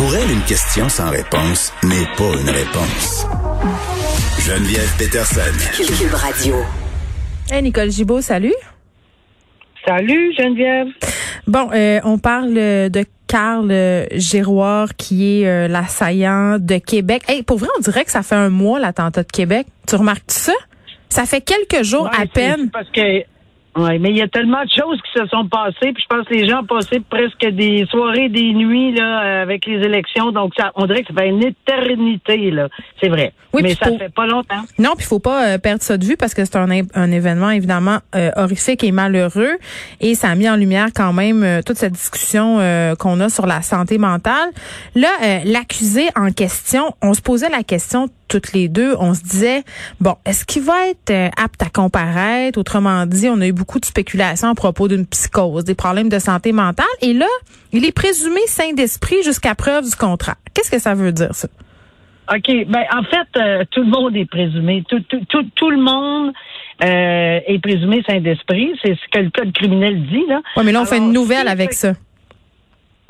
Pour elle, une question sans réponse n'est pas une réponse. Geneviève Peterson. Cube Radio. Hey Nicole Gibault, salut. Salut Geneviève. Bon, euh, on parle de Carl Giroir qui est euh, l'assaillant de Québec. Hey, pour vrai, on dirait que ça fait un mois l'attentat de Québec. Tu remarques ça? Ça fait quelques jours Ouais, à c'est- peine. Parce que ouais, mais il y a tellement de choses qui se sont passées, puis je pense que les gens ont passé presque des soirées, des nuits là euh, avec les élections, donc ça, on dirait que ça fait une éternité là. C'est vrai. Oui, mais ça faut- fait pas longtemps. Non, puis il faut pas euh, perdre ça de vue parce que c'est un, un événement évidemment euh, horrifique et malheureux et ça a mis en lumière quand même euh, toute cette discussion qu'on a sur la santé mentale. Là, l'accusé en question, on se posait la question toutes les deux, on se disait bon, est-ce qu'il va être euh, apte à comparaître? Autrement dit, on a eu beaucoup de spéculations à propos d'une psychose, des problèmes de santé mentale et là, il est présumé sain d'esprit jusqu'à preuve du contraire. Qu'est-ce que ça veut dire ça? OK. Ben, en fait, euh, tout le monde est présumé. Tout, tout, tout, tout le monde euh, est présumé saint d'esprit. C'est ce que le code criminel dit, là. Ouais, mais là on fait une nouvelle avec ça.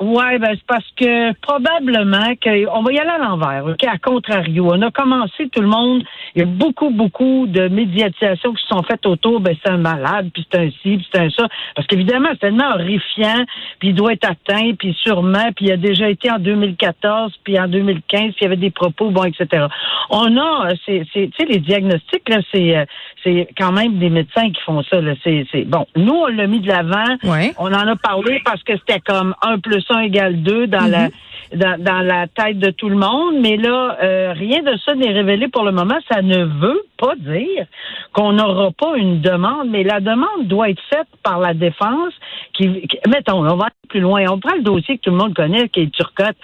Ouais, ben c'est parce que probablement qu'on va y aller à l'envers, ok, à contrario. On a commencé tout le monde, il y a beaucoup, beaucoup de médiatisation qui se sont faites autour, ben c'est un malade, puis c'est un ci, puis c'est un ça. Parce qu'évidemment, c'est tellement horrifiant, puis il doit être atteint, puis sûrement, puis il a déjà été en 2014, puis en 2015, puis il y avait des propos, bon, etc. On a, euh, c'est, c'est, tu sais, les diagnostics, là, c'est, euh, c'est quand même des médecins qui font ça, là. C'est, c'est, bon, nous, on l'a mis de l'avant. Ouais. On en a parlé parce que c'était comme 1 plus 1 égale 2 dans la dans, dans la tête de tout le monde, mais là, euh, rien de ça n'est révélé pour le moment. Ça ne veut pas dire qu'on n'aura pas une demande, mais la demande doit être faite par la défense. Qui, qui- mettons, on va aller plus loin. On prend le dossier que tout le monde connaît, qui est Turcotte.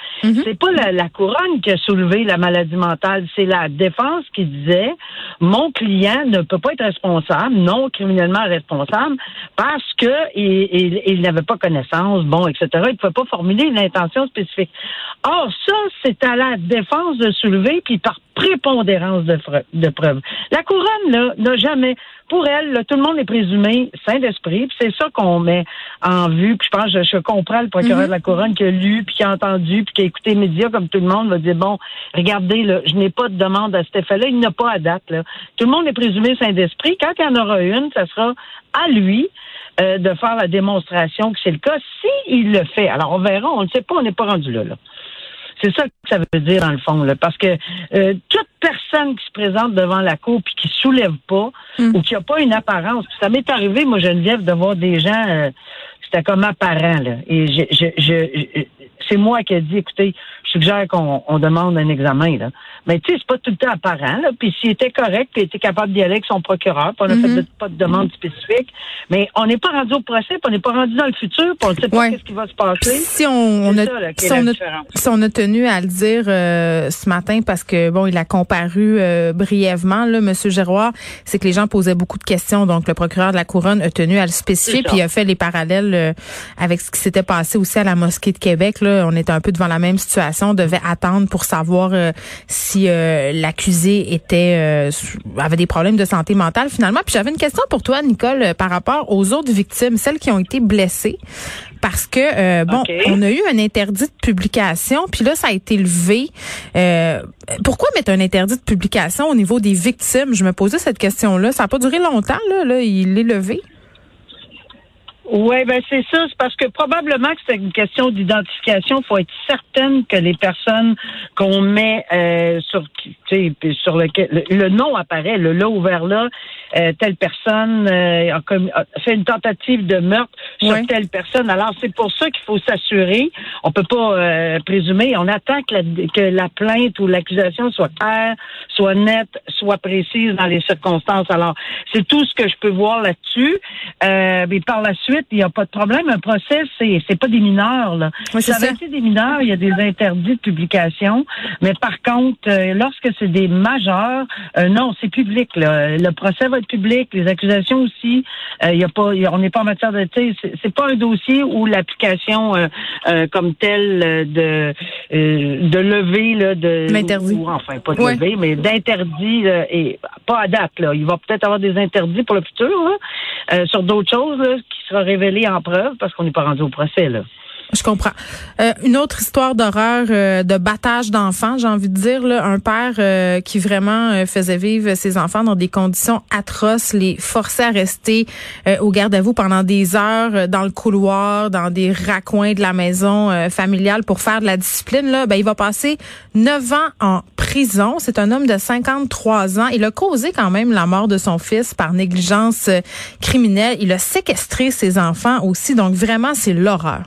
C'est pas la, la couronne qui a soulevé la maladie mentale, c'est la défense qui disait mon client ne peut pas être responsable, non criminellement responsable, parce que il, il- il n'avait pas connaissance, bon, etc. Il ne pouvait pas formuler une intention spécifique. Or, ça, c'est à la défense de soulever, puis par prépondérance de, preuves. La couronne, là, n'a jamais, pour elle, là, tout le monde est présumé saint d'esprit, puis c'est ça qu'on met en vue. Puis je pense, je, je comprends le procureur de la couronne qui a lu, puis qui a entendu, puis qui a écouté les médias comme tout le monde, va dire bon, regardez, là, je n'ai pas de demande à cet effet-là, il n'a pas à date. Là. Tout le monde est présumé saint d'esprit. Quand il y en aura une, ça sera à lui. Euh, de faire la démonstration que c'est le cas, si il le fait. Alors, on verra, on ne sait pas, on n'est pas rendu là. là. C'est ça que ça veut dire dans le fond, là, parce que euh, toute personne qui se présente devant la cour puis qui soulève pas ou qui a pas une apparence, ça m'est arrivé, moi Geneviève, de voir des gens, euh, c'était comme apparent là, et je, je, je- je- c'est moi qui ai dit, écoutez, je suggère qu'on on demande un examen là, mais tu sais, c'est pas tout le temps apparent là, puis s'il était correct, puis il était capable d'y aller avec son procureur, puis on a fait de- pas de demande spécifique, mais on n'est pas rendu au procès, puis on n'est pas rendu dans le futur, puis on ne sait pas Ouais. qu'est-ce qui va se passer. si on, a, ça, là, si la on a- si on a tenu à le dire euh, ce matin parce que bon, il a comparu euh, brièvement là, Monsieur Giroir, c'est que les gens posaient beaucoup de questions. Donc le procureur de la couronne a tenu à le spécifier, puis il a fait les parallèles euh, avec ce qui s'était passé aussi à la mosquée de Québec. Là, on était un peu devant la même situation. On devait attendre pour savoir euh, si euh, l'accusé était euh, avait des problèmes de santé mentale finalement. Puis j'avais une question pour toi, Nicole, par rapport aux autres victimes, celles qui ont été blessées, parce que euh, bon, on a eu un interdit de publication, puis là ça a été levé. Euh, pourquoi mettre un interdit de publication au niveau des victimes? Je me posais cette question-là. Ça n'a pas duré longtemps là, là il est levé. Oui, ben c'est ça. C'est parce que probablement que c'est une question d'identification. Il faut être certaine que les personnes qu'on met euh, sur, tu sais, puis sur lequel le, le nom apparaît, le là ouvert là, euh, telle personne euh, a, fait une tentative de meurtre sur telle personne. Alors c'est pour ça qu'il faut s'assurer. On peut pas euh, présumer. On attend que la, que la plainte ou l'accusation soit claire, soit nette, soit précise dans les circonstances. Alors c'est tout ce que je peux voir là-dessus. Euh, mais par la suite il n'y a pas de problème. Un procès, c'est c'est pas des mineurs. Là. Oui, ça avait été des mineurs, il y a des interdits de publication. Mais par contre, euh, lorsque c'est des majeurs, euh, non, c'est public. Là. Le procès va être public, les accusations aussi. Euh, y a pas, il y a- on n'est pas en matière de, c'est- pas un dossier où l'application comme telle de de lever là, de L'interdit. ou enfin pas de Ouais. lever, mais d'interdit et pas à date. Là. Il va peut-être avoir des interdits pour le futur là, sur d'autres choses là, qui sera révélé en preuve parce qu'on n'est pas rendu au procès là. Je comprends. Euh, une autre histoire d'horreur euh, de battage d'enfants, j'ai envie de dire là, un père euh, qui vraiment euh, faisait vivre ses enfants dans des conditions atroces, les forçait à rester euh, au garde à vous pendant des heures euh, dans le couloir, dans des raccoins de la maison familiale pour faire de la discipline là, ben il va passer neuf ans en prison. C'est un homme de 53 ans. Il a causé quand même la mort de son fils par négligence criminelle. Il a séquestré ses enfants aussi. Donc vraiment, c'est l'horreur.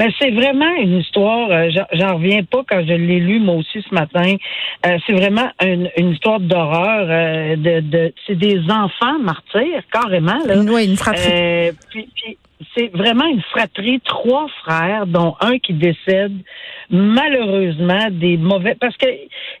Mais c'est vraiment une histoire, euh, j'en- reviens pas quand je l'ai lu moi aussi ce matin. Euh, c'est vraiment une, une histoire d'horreur. euh, de, de, c'est des enfants martyrs, carrément. Là. Une, ouais, une fratrie. Euh, puis, puis c'est vraiment une fratrie, trois frères, dont un qui décède malheureusement des mauvais parce que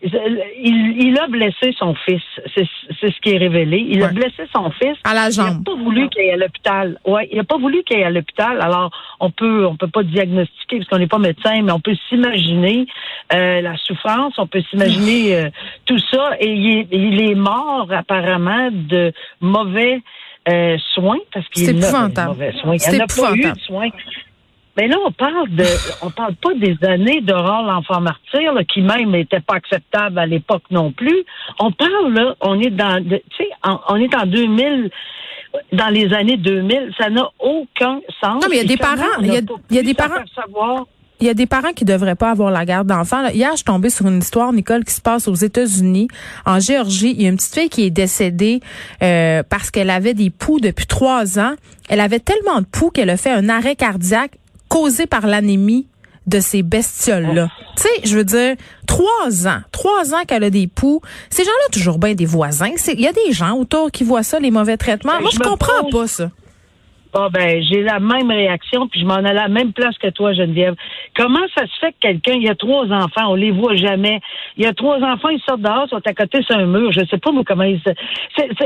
il, il a blessé son fils. C'est c'est ce qui est révélé. Il a blessé son fils. À la Il n'a jambe. pas voulu qu'il aille à l'hôpital. Ouais, il n'a pas voulu qu'il aille à l'hôpital. Alors, on peut, on peut pas diagnostiquer parce qu'on n'est pas médecin, mais on peut s'imaginer euh, la souffrance, on peut s'imaginer euh, tout ça. Et il est, il est mort apparemment de mauvais euh, soins parce qu'il a de épouvantable. mauvais soins. Il n'y en a pas eu de soins. Mais là, on parle de, on parle pas des années d'Aurore l'enfant martyr, là, qui même n'était pas acceptable à l'époque non plus. On parle là, on est dans, tu sais, on est en 2000, dans les années 2000, ça n'a aucun sens. Non, mais il y a des parents, il y a- y des parents-? Il y a des parents qui devraient pas avoir la garde d'enfants. là. Hier, je suis tombée sur une histoire, Nicole, qui se passe aux États-Unis, en Géorgie. Il y a une petite fille qui est décédée euh, parce qu'elle avait des poux depuis trois ans. Elle avait tellement de poux qu'elle a fait un arrêt cardiaque causé par l'anémie de ces bestioles-là. Tu sais, je veux dire, trois ans, trois ans qu'elle a des poux. Ces gens-là, toujours bien des voisins. Il y a des gens autour qui voient ça, les mauvais traitements. Moi, je comprends pose- pas ça. Ah ben, j'ai la même réaction, puis je m'en allais à la même place que toi, Geneviève. Comment ça se fait que quelqu'un, il y a trois enfants, on les voit jamais. Il y a trois enfants, ils sortent dehors, sont à côté sur un mur. Je sais pas moi comment ils se.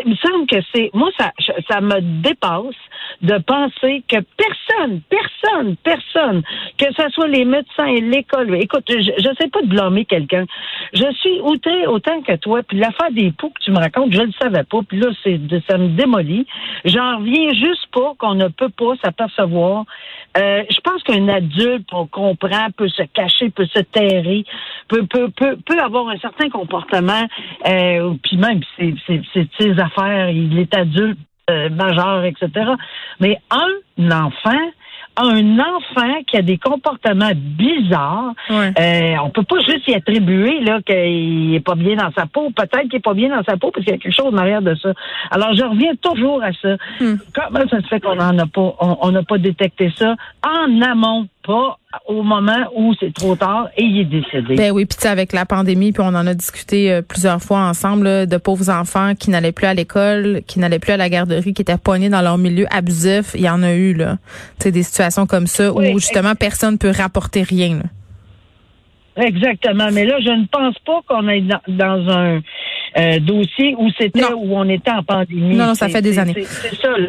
il me semble que c'est. Moi, ça, ça me dépasse de penser que personne, personne, personne, que ce soit les médecins et l'école. Écoute, je, je sais pas de blâmer quelqu'un. Je suis outré autant que toi. Puis l'affaire des poux que tu me racontes, je le savais pas. Puis là, c'est ça me démolit. J'en reviens juste pas qu'on ne peut pas s'apercevoir. Euh, je pense qu'un adulte, on comprend, peut se cacher, peut se terrer, peut, peut, peut, peut avoir un certain comportement. Euh, puis même, de ses affaires. Il est adulte, euh, majeur, etc. Mais un enfant, un enfant qui a des comportements bizarres, Ouais. euh, on peut pas juste y attribuer là qu'il est pas bien dans sa peau. Peut-être qu'il est pas bien dans sa peau parce qu'il y a quelque chose en arrière de ça. Alors je reviens toujours à ça. Hmm. Comment ça se fait qu'on en a pas, on n'a pas détecté ça? En amont, pas au moment où c'est trop tard et il est décédé. Ben oui, puis tu sais, avec la pandémie, puis on en a discuté euh, plusieurs fois ensemble, là, de pauvres enfants qui n'allaient plus à l'école, qui n'allaient plus à la garderie, qui étaient poignés dans leur milieu abusif. Il y en a eu, là. Tu sais, des situations comme ça Oui, où justement personne peut rapporter rien. là. Exactement. Mais là, je ne pense pas qu'on est dans, dans un euh, dossier où c'était où on était en pandémie. Non, non, ça fait des années. C'est c'est ça. là.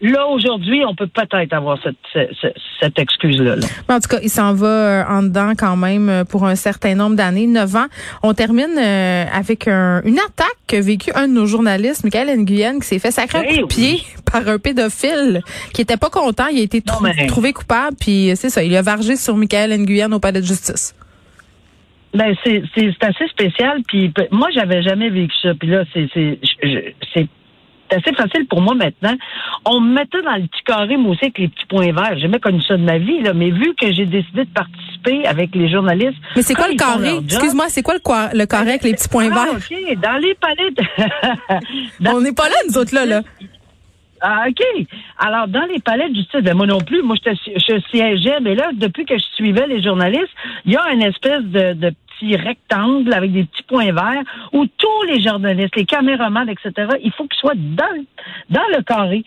Là, aujourd'hui, on peut peut-être avoir cette, cette, cette- excuse-là. là. En tout cas, il s'en va euh, en dedans quand même euh, pour un certain nombre d'années, neuf ans. On termine euh, avec un- une attaque qu'a vécu un de nos journalistes, Michael Nguyen, qui s'est fait sacrer un Eh coup de pied par un pédophile qui était pas content. Il a été trou- Non, mais- trouvé coupable, puis c'est ça, il a vargé sur Michael Nguyen au palais de justice. Ben c'est assez spécial. Puis moi, j'avais jamais vécu ça. Puis là, c'est c'est c'est assez facile pour moi maintenant. On me mettait dans le petit carré, moi aussi, avec les petits points verts. J'ai jamais connu ça de ma vie, là. Mais vu que j'ai décidé de participer avec les journalistes. Mais c'est quoi le carré? Excuse-moi, c'est quoi le, quoi- le carré avec les petits points Ah, verts? OK. Dans les. Dans- On n'est pas là, nous autres, là, là. Ah, OK. Alors, dans les palais de justice, ben moi non plus, moi, je, je siégeais, mais là, depuis que je suivais les journalistes, il y a une espèce de, de rectangle avec des petits points verts où tous les journalistes, les caméramans, etc., il faut qu'ils soient dans, dans le carré.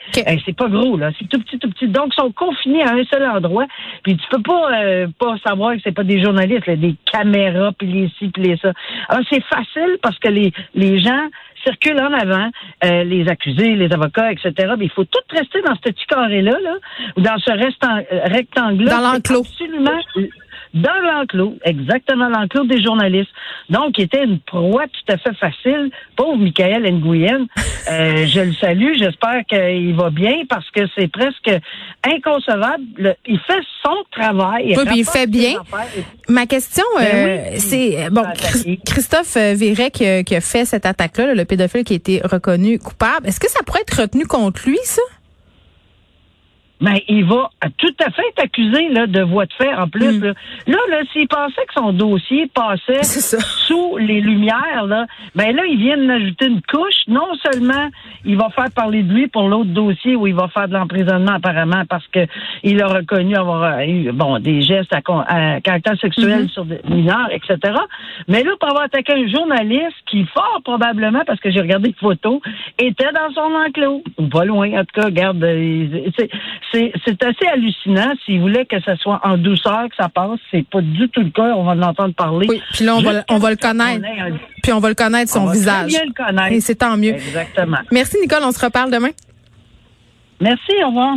C'est pas gros, là. C'est tout petit, tout petit. Donc, ils sont confinés à un seul endroit. Puis tu peux pas, euh, pas savoir que c'est pas des journalistes, là, des caméras, puis les ci, puis les ça. Alors, c'est facile parce que les, les gens circulent en avant, euh, les accusés, les avocats, etc. Mais il faut tout rester dans ce petit carré-là, là, ou dans ce restant- rectangle-là. Dans l'enclos. Absolument. Dans l'enclos, exactement l'enclos des journalistes. Donc, il était une proie tout à fait facile. Pauvre Michael Nguyen. Euh, je le salue. J'espère qu'il va bien parce que c'est presque inconcevable. Le- il fait son travail. Oui, il fait bien. Ma question, Ben euh, oui, c'est euh, bon, Christophe euh, Viret qui, a- qui a fait cette attaque-là, là, le pédophile qui a été reconnu coupable. Est-ce que ça pourrait être retenu contre lui, ça? Mais Ben, il va tout à fait être accusé là, de voie de fait en plus. Mm. Là, là, là, s'il pensait que son dossier passait sous les lumières, là, ben là, ils viennent d'ajouter une couche. Non seulement il va faire parler de lui pour l'autre dossier où il va faire de l'emprisonnement apparemment parce que il a reconnu avoir euh, eu bon des gestes à, caractère sexuel Mm-hmm. sur des mineurs, etc. Mais là, pour avoir attaqué un journaliste qui, fort probablement, parce que j'ai regardé les photos, était dans son enclos. Ou pas loin, en tout cas, regarde, euh, c'est- c'est assez hallucinant. S'il voulait que ça soit en douceur que ça passe, c'est pas du tout le cas. On va en entendre parler. Oui, puis là, on va, on va le connaître. un- Puis on va le connaître, on son très visage. bien le connaître. Et c'est tant mieux. Exactement. Merci, Nicole. On se reparle demain. Merci, au revoir.